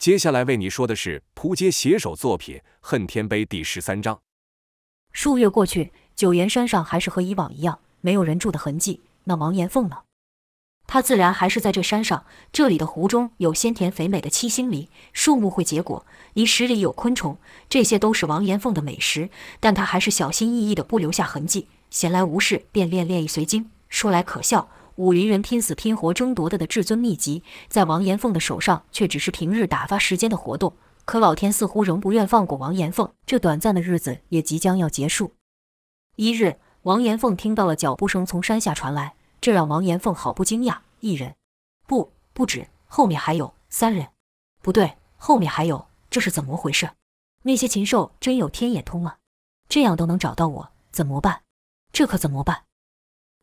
接下来为你说的是扑街写手作品《恨天碑》第十三章。数月过去，九岩山上还是和以往一样，没有人住的痕迹。那王延凤呢？他自然还是在这山上。这里的湖中有鲜甜肥美的七星梨，树木会结果，泥石里有昆虫，这些都是王延凤的美食。但他还是小心翼翼的，不留下痕迹。闲来无事，便练练一随经。说来可笑。武林人拼死拼活争夺的的至尊秘籍，在王延凤的手上却只是平日打发时间的活动。可老天似乎仍不愿放过王延凤，这短暂的日子也即将要结束。一日，王延凤听到了脚步声从山下传来，这让王延凤好不惊讶。一人，不，不止，后面还有三人。不对，后面还有，这是怎么回事？那些禽兽真有天眼通吗？这样都能找到我，怎么办？这可怎么办？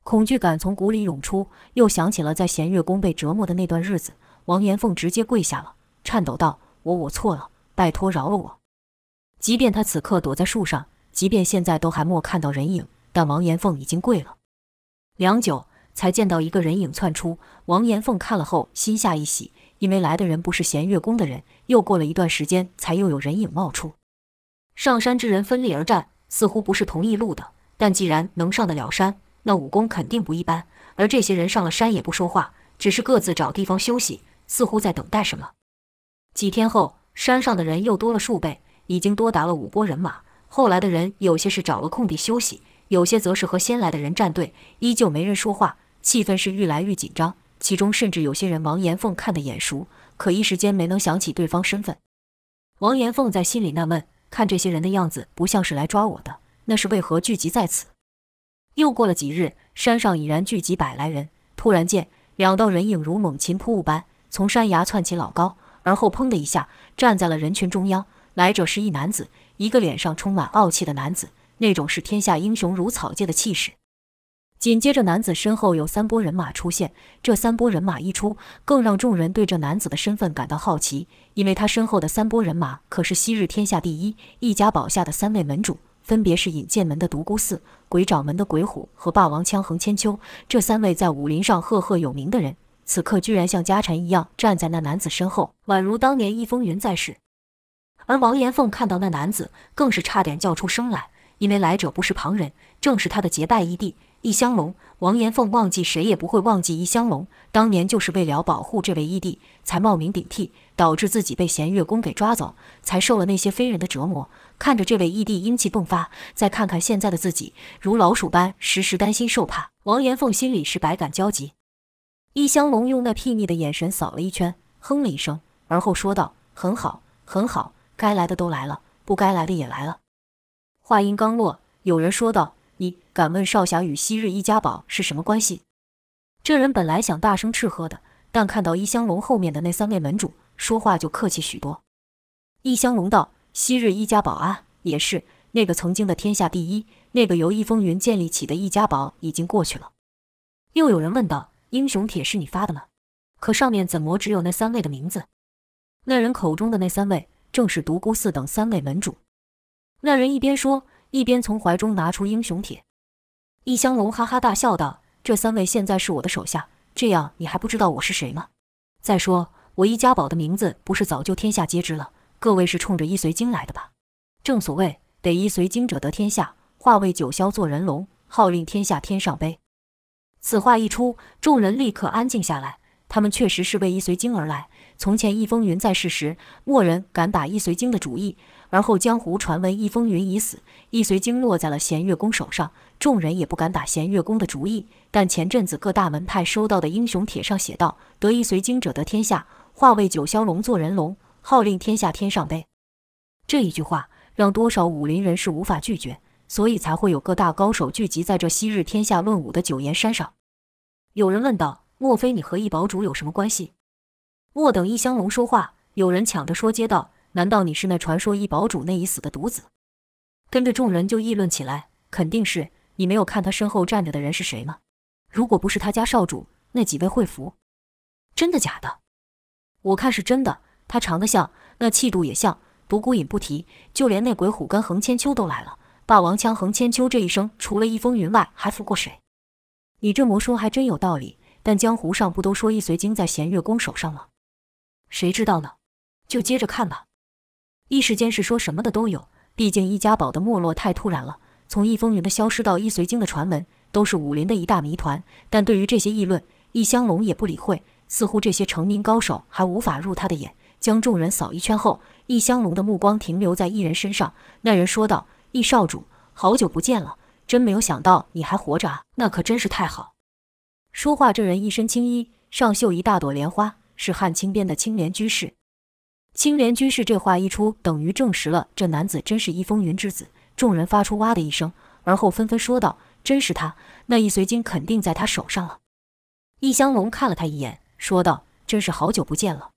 恐惧感从骨里涌出，又想起了在弦月宫被折磨的那段日子。王延凤直接跪下了，颤抖道：“我我错了，拜托饶了我。”即便他此刻躲在树上，即便现在都还没看到人影，但王延凤已经跪了。良久，才见到一个人影窜出。王延凤看了后，心下一喜，因为来的人不是弦月宫的人。又过了一段时间，才又有人影冒出。上山之人分立而战，似乎不是同一路的，但既然能上得了山。那武功肯定不一般，而这些人上了山也不说话，只是各自找地方休息，似乎在等待什么。几天后，山上的人又多了数倍，已经多达了五波人马。后来的人有些是找了空地休息，有些则是和先来的人站队，依旧没人说话，气氛是愈来愈紧张。其中甚至有些人王延凤看得眼熟，可一时间没能想起对方身份。王延凤在心里纳闷，看这些人的样子，不像是来抓我的，那是为何聚集在此？又过了几日，山上已然聚集百来人。突然间，两道人影如猛禽扑物般从山崖窜起老高，而后砰的一下站在了人群中央。来者是一男子，一个脸上充满傲气的男子，那种是天下英雄如草芥的气势。紧接着，男子身后有三波人马出现。这三波人马一出，更让众人对这男子的身份感到好奇，因为他身后的三波人马可是昔日天下第一易家堡下的三位门主。分别是引剑门的独孤四、鬼掌门的鬼虎和霸王枪横千秋，这三位在武林上赫赫有名的人，此刻居然像家臣一样站在那男子身后，宛如当年易风云在世。而王延凤看到那男子，更是差点叫出声来，因为来者不是旁人，正是他的结拜义弟。易香龙，王延凤忘记谁也不会忘记易香龙。当年就是为了保护这位义弟，才冒名顶替，导致自己被弦月宫给抓走，才受了那些非人的折磨。看着这位义弟英气迸发，再看看现在的自己，如老鼠般时时担心受怕，王延凤心里是百感交集。易香龙用那睥睨的眼神扫了一圈，哼了一声，而后说道：“很好，很好，该来的都来了，不该来的也来了。”话音刚落，有人说道。你敢问少侠与昔日易家堡是什么关系？这人本来想大声斥喝的，但看到易香龙后面的那三位门主，说话就客气许多。易香龙道：“昔日易家堡啊，也是那个曾经的天下第一，那个由易风云建立起的易家堡已经过去了。”又有人问道：“英雄帖是你发的吗？可上面怎么只有那三位的名字？”那人口中的那三位，正是独孤四等三位门主。那人一边说。一边从怀中拿出英雄帖，易香龙哈哈大笑道：“这三位现在是我的手下，这样你还不知道我是谁吗？再说我易家堡的名字不是早就天下皆知了？各位是冲着易随经来的吧？正所谓得一随经者得天下，化为九霄做人龙，号令天下天上陂。”此话一出，众人立刻安静下来。他们确实是为易随经而来。从前易风云在世时，没人敢打易随经的主意。而后江湖传闻易风云已死，易随经落在了弦月宫手上，众人也不敢打弦月宫的主意。但前阵子各大门派收到的英雄帖上写道：“得一随经者得天下，化为九霄龙做人龙，号令天下天上杯。”这一句话让多少武林人士无法拒绝，所以才会有各大高手聚集在这昔日天下论武的九岩山上。有人问道：“莫非你和易堡主有什么关系？”莫等易香龙说话，有人抢着说接道。难道你是那传说易堡主那已死的独子？跟着众人就议论起来。肯定是你没有看他身后站着的人是谁吗？如果不是他家少主，那几位会服？真的假的？我看是真的。他长得像，那气度也像。独孤隐不提，就连那鬼虎跟横千秋都来了。霸王枪横千秋这一生，除了易风云外，还服过谁？你这么说还真有道理。但江湖上不都说易随经在弦月宫手上吗？谁知道呢？就接着看吧。一时间是说什么的都有，毕竟易家宝的没落太突然了，从易风云的消失到易随经的传闻，都是武林的一大谜团。但对于这些议论，易香龙也不理会，似乎这些成名高手还无法入他的眼。将众人扫一圈后，易香龙的目光停留在一人身上。那人说道：“易少主，好久不见了，真没有想到你还活着啊，那可真是太好。”说话这人一身青衣，上绣一大朵莲花，是汉青边的青莲居士。青莲居士这话一出，等于证实了这男子真是易风云之子。众人发出哇的一声，而后纷纷说道：“真是他，那易随经肯定在他手上了。”易香龙看了他一眼，说道：“真是好久不见了。”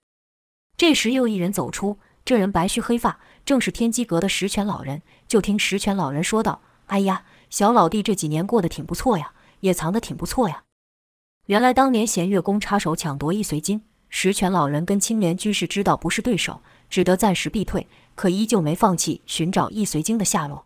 这时又一人走出，这人白须黑发，正是天机阁的十全老人。就听十全老人说道：“哎呀，小老弟这几年过得挺不错呀，也藏得挺不错呀。”原来当年弦月宫插手抢夺易随经，十全老人跟青莲居士知道不是对手，只得暂时避退，可依旧没放弃寻找易随经的下落。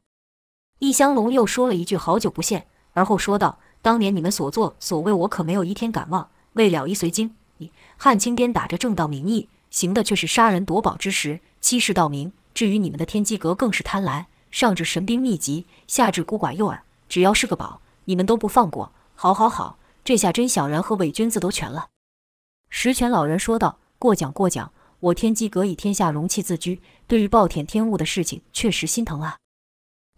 易香龙又说了一句：“好久不见。”而后说道：“当年你们所作所为，我可没有一天敢忘。为了易随经，你汉青边打着正道名义。”行的却是杀人夺宝之时，欺世盗名。至于你们的天机阁，更是贪婪，上至神兵秘籍，下至孤寡幼儿，只要是个宝，你们都不放过。好，好，好，这下真小人和伪君子都全了。石泉老人说道：“过奖，过奖。我天机阁以天下龙气自居，对于暴殄天物的事情，确实心疼啊。”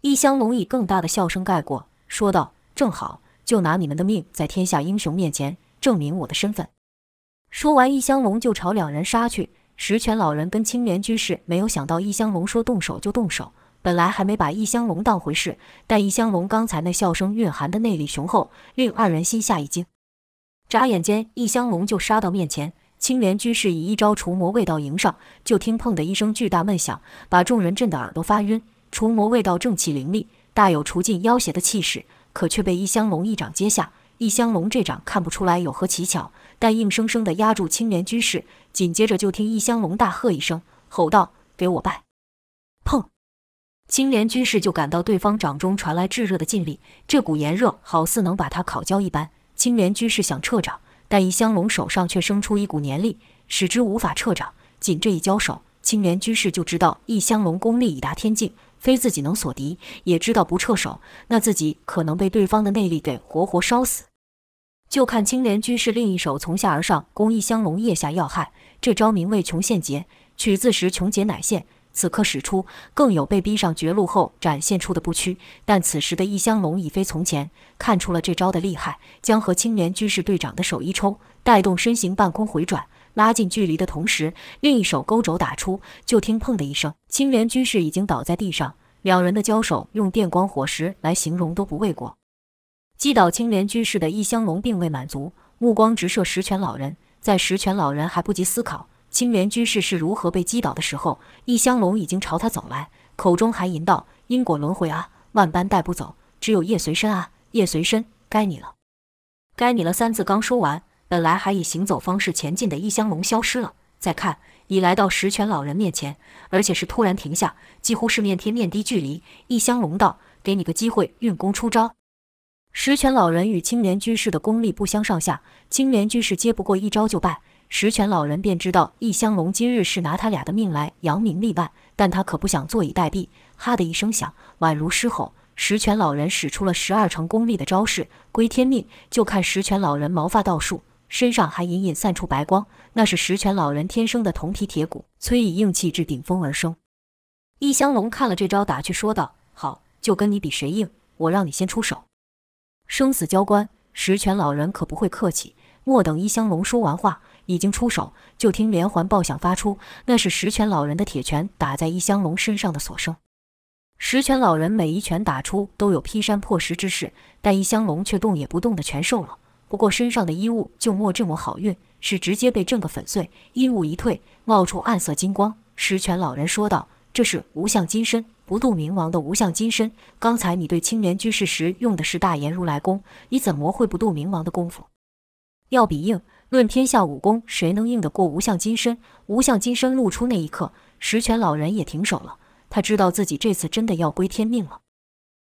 一香龙以更大的笑声盖过，说道：“正好，就拿你们的命，在天下英雄面前证明我的身份。”说完，易香龙就朝两人杀去。石泉老人跟青莲居士没有想到易香龙说动手就动手，本来还没把易香龙当回事，但易香龙刚才那笑声蕴含的内力雄厚，令二人心下一惊。眨眼间，易香龙就杀到面前，青莲居士以一招除魔卫道迎上，就听砰的一声巨大闷响，把众人震得耳朵发晕。除魔卫道正气凌厉，大有除尽妖邪的气势，可却被易香龙一掌接下。易香龙这掌看不出来有何奇巧。但硬生生地压住青莲居士，紧接着就听易香龙大喝一声，吼道：“给我拜！”砰！青莲居士就感到对方掌中传来炙热的劲力，这股炎热好似能把他烤焦一般。青莲居士想撤掌，但易香龙手上却生出一股黏力，使之无法撤掌。仅这一交手，青莲居士就知道易香龙功力已达天境，非自己能所敌，也知道不撤手，那自己可能被对方的内力给活活烧死。就看青莲居士另一手从下而上攻易香龙腋下要害，这招名为穷现劫，取自时穷劫乃现。此刻使出，更有被逼上绝路后展现出的不屈。但此时的易香龙已非从前，看出了这招的厉害，将和青莲居士队长的手一抽，带动身形半空回转，拉近距离的同时，另一手勾肘打出，就听砰的一声，青莲居士已经倒在地上。两人的交手，用电光火石来形容都不为过。击倒青莲居士的易香龙并未满足，目光直射十全老人。在十全老人还不及思考青莲居士是如何被击倒的时候，易香龙已经朝他走来，口中还吟道：“因果轮回啊，万般带不走，只有叶随身啊，叶随身，该你了，该你了。”三字刚说完，本来还以行走方式前进的易香龙消失了。再看，已来到十全老人面前，而且是突然停下，几乎是面贴面低距离。易香龙道：“给你个机会，运功出招。”十全老人与青莲居士的功力不相上下，青莲居士接不过一招就败，十全老人便知道易香龙今日是拿他俩的命来扬名立万，但他可不想坐以待毙。哈的一声响，宛如狮吼，十全老人使出了十二成功力的招式归天命。就看十全老人毛发倒竖，身上还隐隐散出白光，那是十全老人天生的铜皮铁骨，催以硬气至顶峰而生。易香龙看了这招打趣，说道：“好，就跟你比谁硬，我让你先出手。”生死交关，十全老人可不会客气。莫等一香龙说完话，已经出手，就听连环爆响发出，那是十全老人的铁拳打在一香龙身上的所生。十全老人每一拳打出都有劈山破石之势，但一香龙却动也不动的全受了。不过身上的衣物就莫这么好运，是直接被震个粉碎。衣物一退，冒出暗色金光。十全老人说道：“这是无相金身。”不渡冥王的无相金身，刚才你对青莲居士时用的是大言如来功，你怎么会不渡冥王的功夫？要比硬，论天下武功，谁能硬得过无相金身？无相金身露出那一刻，十全老人也停手了，他知道自己这次真的要归天命了。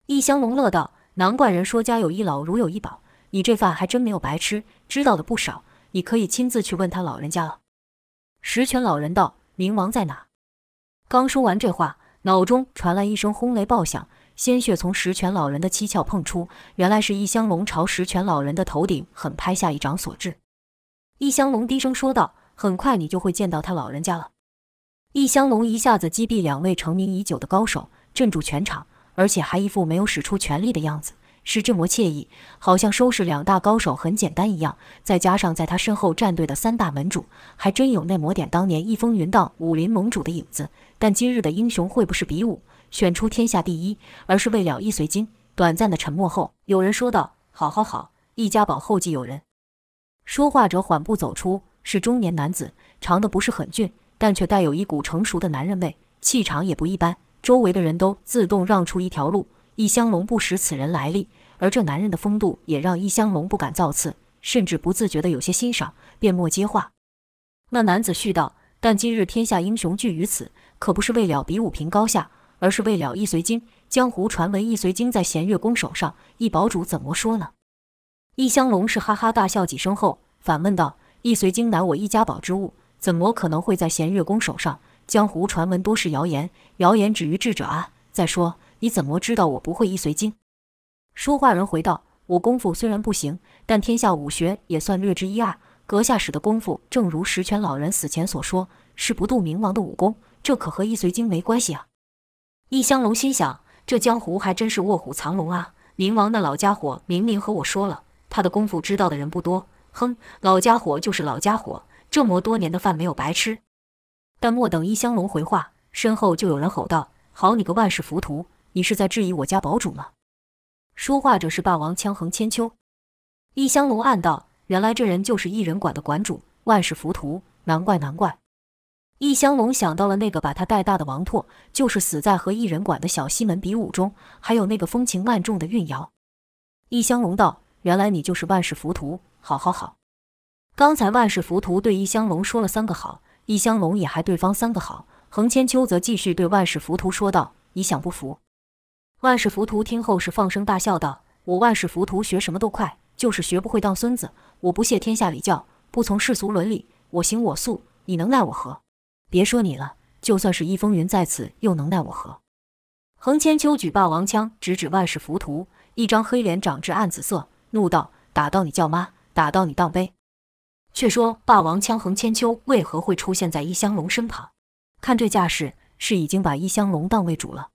易香龙乐道：“难怪人说家有一老如有一宝，你这饭还真没有白吃，知道的不少，你可以亲自去问他老人家了。”十全老人道：“冥王在哪？”刚说完这话，脑中传来一声轰雷爆响，鲜血从石泉老人的七窍碰出，原来是易香龙朝石泉老人的头顶狠拍下一掌所致。易香龙低声说道：“很快你就会见到他老人家了。”易香龙一下子击毙两位成名已久的高手，镇住全场，而且还一副没有使出全力的样子，是这么惬意，好像收拾两大高手很简单一样。再加上在他身后站队的三大门主，还真有那抹点当年一风云当武林盟主的影子。但今日的英雄会不是比武选出天下第一，而是为了易随经。短暂的沉默后，有人说道：“好好好，易家堡后继有人。”说话者缓步走出，是中年男子，长得不是很俊，但却带有一股成熟的男人味，气场也不一般。周围的人都自动让出一条路。易香龙不识此人来历，而这男人的风度也让易香龙不敢造次，甚至不自觉地有些欣赏，便莫接话。那男子续道：“但今日天下英雄聚于此，可不是为了比武评高下，而是为了易随经。江湖传闻易随经在弦月宫手上，易堡主怎么说呢？”易香龙是哈哈大笑几声后，反问道：“易随经乃我易家宝之物，怎么可能会在弦月宫手上？江湖传闻多是谣言，谣言止于智者啊！再说，你怎么知道我不会易随经？”说话人回道：“我功夫虽然不行，但天下武学也算略知一二。阁下使的功夫，正如石泉老人死前所说，是不渡冥王的武功，这可和易随经没关系啊！”易香龙心想：这江湖还真是卧虎藏龙啊！冥王那老家伙明明和我说了。他的功夫知道的人不多，哼，老家伙就是老家伙，这么多年的饭没有白吃。但莫等易香龙回话，身后就有人吼道：“好你个万世浮屠，你是在质疑我家堡主吗？”说话者是霸王枪横千秋。易香龙暗道：原来这人就是异人馆的馆主，万世浮屠，难怪难怪。易香龙想到了那个把他带大的王拓，就是死在和异人馆的小西门比武中，还有那个风情万种的韵瑶。易香龙道。原来你就是万世浮屠，好好好。刚才万世浮屠对易香龙说了三个好，易香龙也还对方三个好。横千秋则继续对万世浮屠说道：“你想不服？”万世浮屠听后是放声大笑道：“我万世浮屠学什么都快，就是学不会当孙子。我不屑天下礼教，不从世俗伦理，我行我素，你能奈我何？别说你了，就算是易风云在此，又能奈我何？”横千秋举霸王枪直指万世浮屠，一张黑脸长至暗紫色。怒道：“打到你叫妈，打到你当杯。”却说霸王枪横千秋为何会出现在易香龙身旁？看这架势，是已经把易香龙当为主了。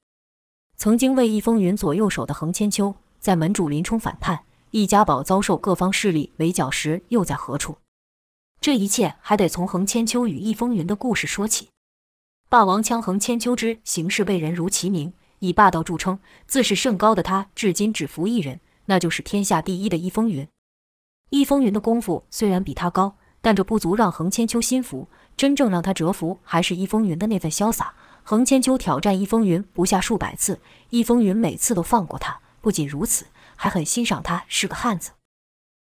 曾经为易风云左右手的横千秋，在门主林冲反叛，易家堡遭受各方势力围剿时，又在何处？这一切还得从横千秋与易风云的故事说起。霸王枪横千秋之行事为人如其名，以霸道著称，自视甚高的他，至今只服一人。那就是天下第一的易风云。易风云的功夫虽然比他高，但这不足让横千秋心服。真正让他折服，还是易风云的那份潇洒。横千秋挑战易风云不下数百次，易风云每次都放过他。不仅如此，还很欣赏他是个汉子。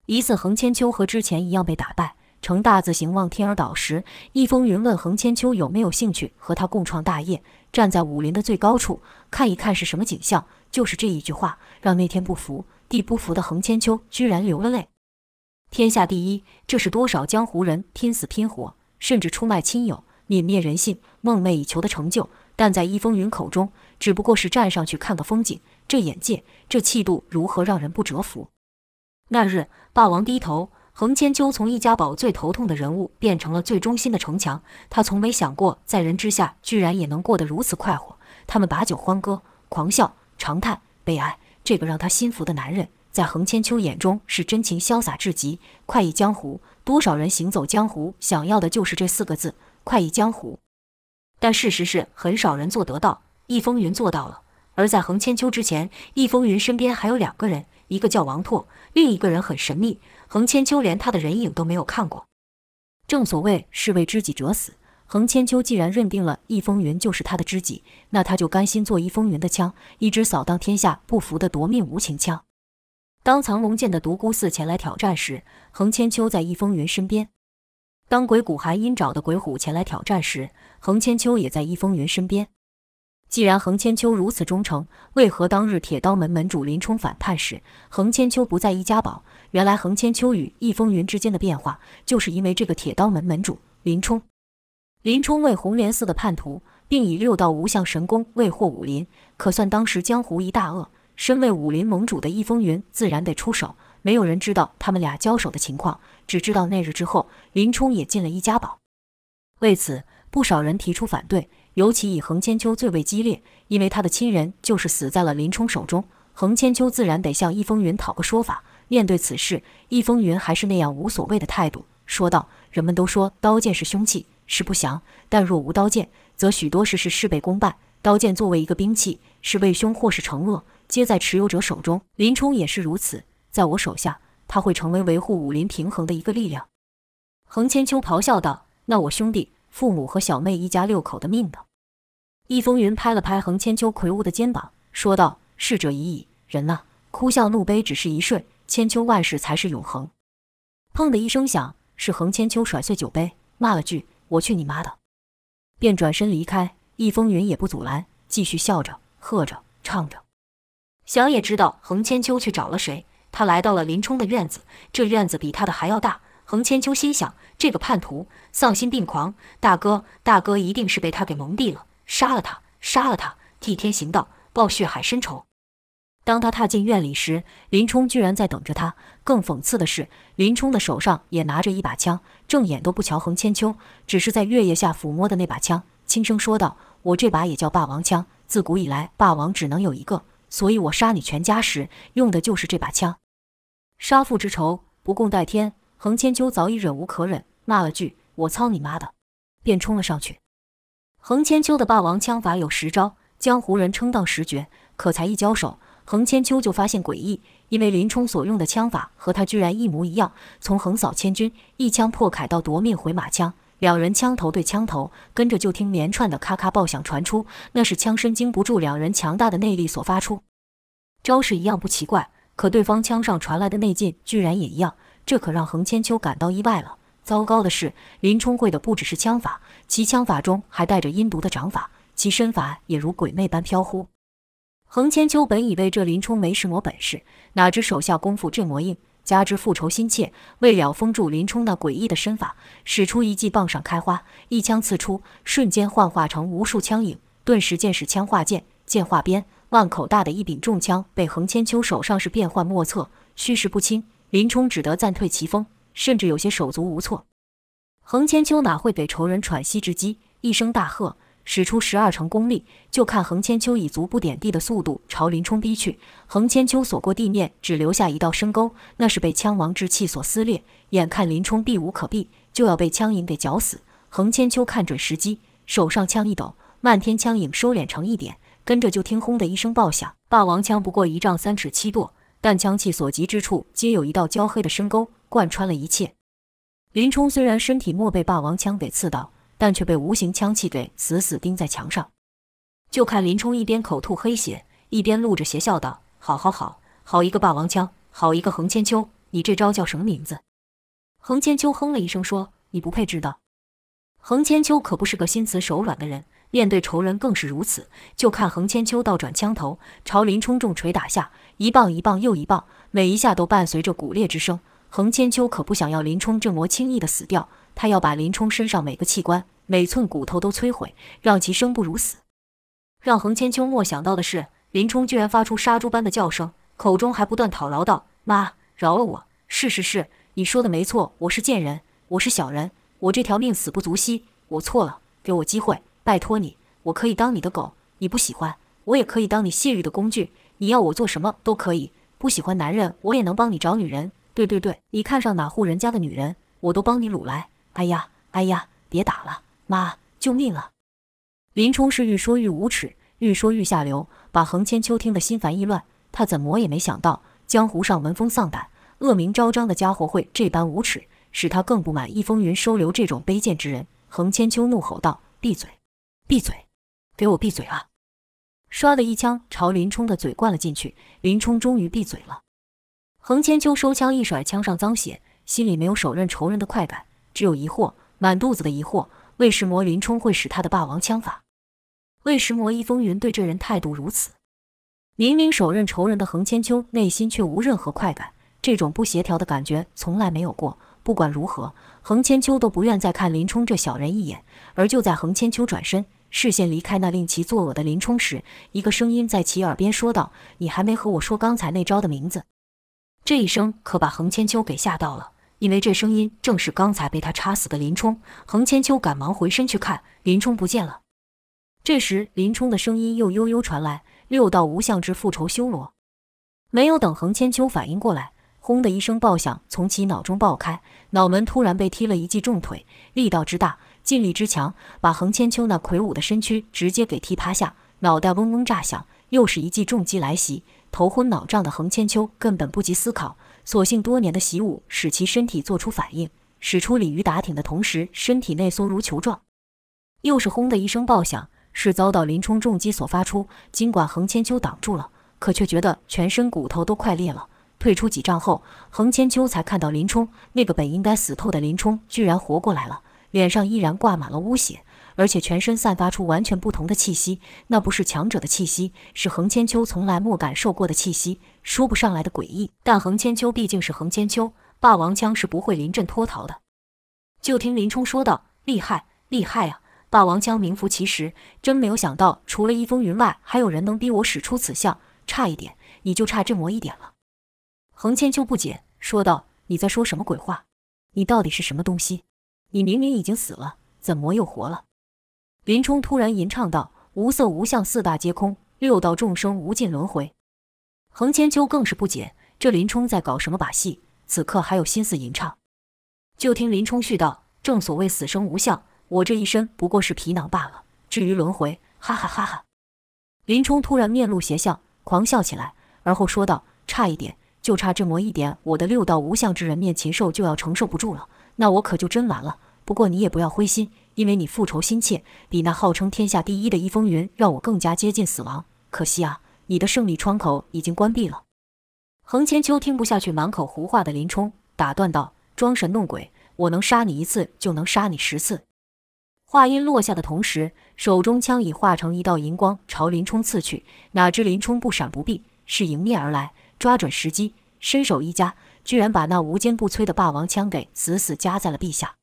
一次，横千秋和之前一样被打败，呈大字形望天而倒时，易风云问横千秋有没有兴趣和他共创大业，站在武林的最高处，看一看是什么景象。就是这一句话，让那天不服。地不服的横千秋居然流了泪。天下第一，这是多少江湖人拼死拼活，甚至出卖亲友、泯灭人性、梦寐以求的成就。但在易风云口中，只不过是站上去看个风景。这眼界，这气度，如何让人不折服？那日，霸王低头，横千秋从易家堡最头痛的人物，变成了最忠心的城墙。他从没想过，在人之下，居然也能过得如此快活。他们把酒欢歌，狂笑，长叹，悲哀。这个让他心服的男人，在横千秋眼中是真情潇洒至极。快意江湖，多少人行走江湖，想要的就是这四个字：快意江湖。但事实是，很少人做得到。易风云做到了。而在横千秋之前，易风云身边还有两个人，一个叫王拓，另一个人很神秘，横千秋连他的人影都没有看过。正所谓士为知己者死。横千秋既然认定了易风云就是他的知己，那他就甘心做易风云的枪，一支扫荡天下不服的夺命无情枪。当藏龙剑的独孤四前来挑战时，横千秋在易风云身边；当鬼谷寒阴爪的鬼虎前来挑战时，横千秋也在易风云身边。既然横千秋如此忠诚，为何当日铁刀门门主林冲反叛时，横千秋不在易家堡？原来横千秋与易风云之间的变化，就是因为这个铁刀门门主林冲。林冲为红莲寺的叛徒，并以六道无相神功为祸武林，可算当时江湖一大恶。身为武林盟主的易风云自然得出手。没有人知道他们俩交手的情况，只知道那日之后，林冲也进了易家堡。为此，不少人提出反对，尤其以横千秋最为激烈，因为他的亲人就是死在了林冲手中。横千秋自然得向易风云讨个说法。面对此事，易风云还是那样无所谓的态度，说道：“人们都说刀剑是凶器，是不祥，但若无刀剑，则许多事是事倍功半。刀剑作为一个兵器，是为凶或是成恶，皆在持有者手中。林冲也是如此。”在我手下，他会成为维护武林平衡的一个力量。横千秋咆哮道：“那我兄弟、父母和小妹一家六口的命呢？”易风云拍了拍横千秋魁梧的肩膀，说道：“逝者已矣，人呐？哭笑怒悲只是一瞬，千秋万世才是永恒。”砰的一声响，是横千秋甩碎酒杯，骂了句：“我去你妈的！”便转身离开。易风云也不阻拦，继续笑着、喝着、唱着。想也知道横千秋去找了谁。他来到了林冲的院子，这院子比他的还要大。横千秋心想：这个叛徒丧心病狂，大哥，大哥一定是被他给蒙蔽了，杀了他，杀了他，替天行道，报血海深仇。当他踏进院里时，林冲居然在等着他。更讽刺的是，林冲的手上也拿着一把枪，正眼都不瞧横千秋，只是在月夜下抚摸的那把枪，轻声说道：“我这把也叫霸王枪，自古以来，霸王只能有一个，所以我杀你全家时用的就是这把枪。”杀父之仇，不共戴天。横千秋早已忍无可忍，骂了句“我操你妈的”，便冲了上去。横千秋的霸王枪法有十招，江湖人称道十绝。可才一交手，横千秋就发现诡异，因为林冲所用的枪法和他居然一模一样，从横扫千军、一枪破铠到夺命回马枪，两人枪头对枪头，跟着就听连串的咔咔爆响传出，那是枪身经不住两人强大的内力所发出。招式一样不奇怪。可对方枪上传来的内劲居然也一样，这可让横千秋感到意外了。糟糕的是，林冲会的不只是枪法，其枪法中还带着阴毒的掌法，其身法也如鬼魅般飘忽。横千秋本以为这林冲没什么本事，哪知手下功夫这么硬，加之复仇心切，为了封住林冲那诡异的身法，使出一记棒上开花，一枪刺出，瞬间幻化成无数枪影，顿时剑使枪化剑，剑化鞭。万口大的一柄重枪被横千秋手上是变幻莫测，虚实不清。林冲只得暂退其锋，甚至有些手足无措。横千秋哪会给仇人喘息之机？一声大喝，使出十二成功力，就看横千秋以足不点地的速度朝林冲逼去。横千秋所过地面只留下一道深沟，那是被枪王之气所撕裂。眼看林冲避无可避，就要被枪影给绞死。横千秋看准时机，手上枪一抖，漫天枪影收敛成一点。跟着就听“轰”的一声爆响，霸王枪不过一丈三尺七垛，但枪气所及之处，皆有一道焦黑的深沟，贯穿了一切。林冲虽然身体没被霸王枪给刺到，但却被无形枪气给死死钉在墙上。就看林冲一边口吐黑血，一边露着邪笑道：“好好好，好一个霸王枪，好一个横千秋，你这招叫什么名字？”横千秋哼了一声说：“你不配知道。”横千秋可不是个心慈手软的人。面对仇人更是如此，就看横千秋倒转枪头，朝林冲重锤打下，一棒一棒又一棒，每一下都伴随着骨裂之声。横千秋可不想要林冲这么轻易的死掉，他要把林冲身上每个器官、每寸骨头都摧毁，让其生不如死。让横千秋莫想到的是，林冲居然发出杀猪般的叫声，口中还不断讨饶道：“妈，饶了我！是是是，你说的没错，我是贱人，我是小人，我这条命死不足惜，我错了，给我机会。”拜托你，我可以当你的狗，你不喜欢，我也可以当你泄欲的工具，你要我做什么都可以。不喜欢男人，我也能帮你找女人。对对对，你看上哪户人家的女人，我都帮你掳来。哎呀，哎呀，别打了，妈，救命啊！林冲是愈说愈无耻，愈说愈下流，把横千秋听得心烦意乱。他怎么也没想到，江湖上闻风丧胆、恶名昭彰的家伙会这般无耻，使他更不满易风云收留这种卑贱之人。横千秋怒吼道：“闭嘴！”闭嘴！给我闭嘴啊！唰的一枪朝林冲的嘴灌了进去，林冲终于闭嘴了。横千秋收枪一甩，枪上脏血，心里没有手刃仇人的快感，只有疑惑，满肚子的疑惑：为什么林冲会使他的霸王枪法？为什么易风云对这人态度如此？明明手刃仇人的横千秋，内心却无任何快感，这种不协调的感觉从来没有过。不管如何，横千秋都不愿再看林冲这小人一眼。而就在横千秋转身，视线离开那令其作呕的林冲时，一个声音在其耳边说道：“你还没和我说刚才那招的名字。”这一声可把横千秋给吓到了，因为这声音正是刚才被他插死的林冲。横千秋赶忙回身去看，林冲不见了。这时，林冲的声音又悠悠传来：“六道无相之复仇修罗。”没有等横千秋反应过来，轰的一声爆响从其脑中爆开，脑门突然被踢了一记重腿，力道之大，劲力之强，把横千秋那魁梧的身躯直接给踢趴下，脑袋嗡嗡炸响，又是一记重击来袭。头昏脑胀的横千秋根本不及思考，所幸多年的习武使其身体做出反应，使出鲤鱼打挺的同时，身体内缩如球状。又是轰的一声爆响，是遭到林冲重击所发出。尽管横千秋挡住了，可却觉得全身骨头都快裂了。退出几丈后，横千秋才看到林冲，那个本应该死透的林冲居然活过来了，脸上依然挂满了污血。而且全身散发出完全不同的气息，那不是强者的气息，是横千秋从来没感受过的气息，说不上来的诡异。但横千秋毕竟是横千秋，霸王枪是不会临阵脱逃的。就听林冲说道：“厉害，厉害啊！霸王枪名副其实，真没有想到，除了一风云外，还有人能逼我使出此项，差一点，你就差这么一点了。”横千秋不解说道：“你在说什么鬼话？你到底是什么东西？你明明已经死了，怎么又活了？”林冲突然吟唱道：“无色无相四大皆空，六道众生无尽轮回。”横千秋更是不解，这林冲在搞什么把戏？此刻还有心思吟唱？就听林冲续道：“正所谓死生无相，我这一身不过是皮囊罢了。至于轮回，哈哈哈哈！”林冲突然面露邪笑，狂笑起来，而后说道：“差一点，就差这么一点，我的六道无相之人面禽兽就要承受不住了，那我可就真完了。不过你也不要灰心。”因为你复仇心切，比那号称天下第一的易风云让我更加接近死亡。可惜啊，你的胜利窗口已经关闭了。横千秋听不下去满口胡话的林冲，打断道：“装神弄鬼，我能杀你一次，就能杀你十次。”话音落下的同时，手中枪已化成一道银光朝林冲刺去。哪知林冲不闪不避，是迎面而来，抓准时机，伸手一夹，居然把那无坚不摧的霸王枪给死死夹在了臂下。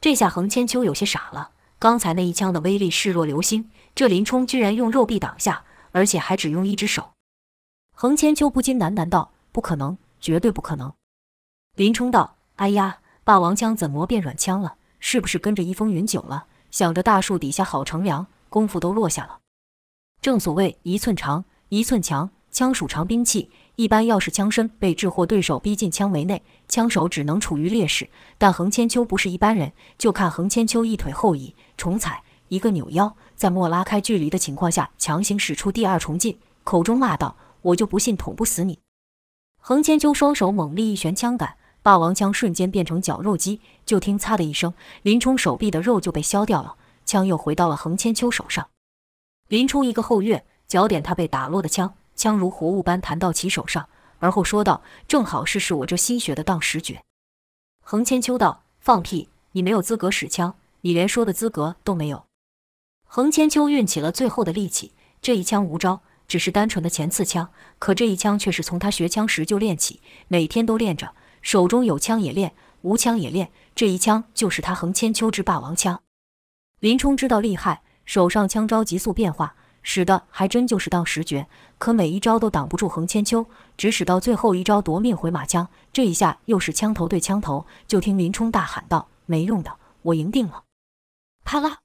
这下横千秋有些傻了，刚才那一枪的威力视若流星，这林冲居然用肉臂挡下，而且还只用一只手。横千秋不禁喃喃道：“不可能，绝对不可能。”林冲道：“哎呀，霸王枪怎么变软枪了？是不是跟着易风云久了，想着大树底下好乘凉，功夫都落下了？正所谓一寸长，一寸强，枪属长兵器。”一般要是枪身被智或对手逼近枪围内，枪手只能处于劣势。但横千秋不是一般人，就看横千秋一腿后移，重踩一个扭腰，在莫拉开距离的情况下强行使出第二重进，口中骂道：“我就不信捅不死你！”横千秋双手猛力一旋枪杆，霸王枪瞬间变成绞肉机。就听“擦”的一声，林冲手臂的肉就被削掉了，枪又回到了横千秋手上。林冲一个后跃，脚点他被打落的枪。枪如活物般弹到其手上，而后说道：“正好试试我这新学的当十诀。”横千秋道：“放屁！你没有资格使枪，你连说的资格都没有。”横千秋运起了最后的力气，这一枪无招，只是单纯的前刺枪。可这一枪却是从他学枪时就练起，每天都练着，手中有枪也练，无枪也练。这一枪就是他横千秋之霸王枪。林冲知道厉害，手上枪招急速变化。使的还真就是当十绝，可每一招都挡不住横千秋，只使到最后一招夺命回马枪。这一下又是枪头对枪头，就听林冲大喊道：“没用的，我赢定了！”啪啦！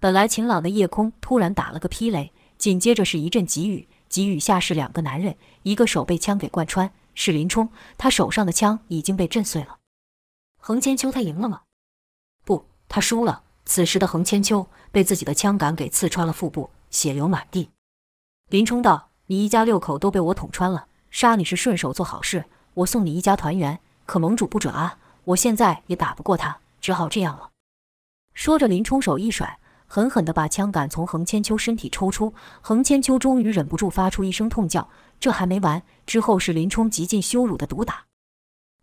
本来晴朗的夜空突然打了个霹雷，紧接着是一阵急雨，急雨下是两个男人，一个手被枪给贯穿，是林冲，他手上的枪已经被震碎了。横千秋他赢了吗？不，他输了。此时的横千秋被自己的枪杆给刺穿了腹部。血流满地，林冲道：“你一家六口都被我捅穿了，杀你是顺手做好事，我送你一家团圆。可盟主不准啊！我现在也打不过他，只好这样了。”说着，林冲手一甩，狠狠地把枪杆从横千秋身体抽出。横千秋终于忍不住发出一声痛叫。这还没完，之后是林冲极尽羞辱的毒打。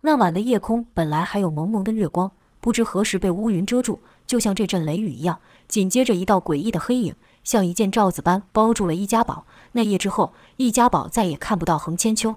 那晚的夜空本来还有蒙蒙的月光，不知何时被乌云遮住，就像这阵雷雨一样。紧接着，一道诡异的黑影。像一件罩子般包住了易家宝。那夜之后，易家宝再也看不到横千秋。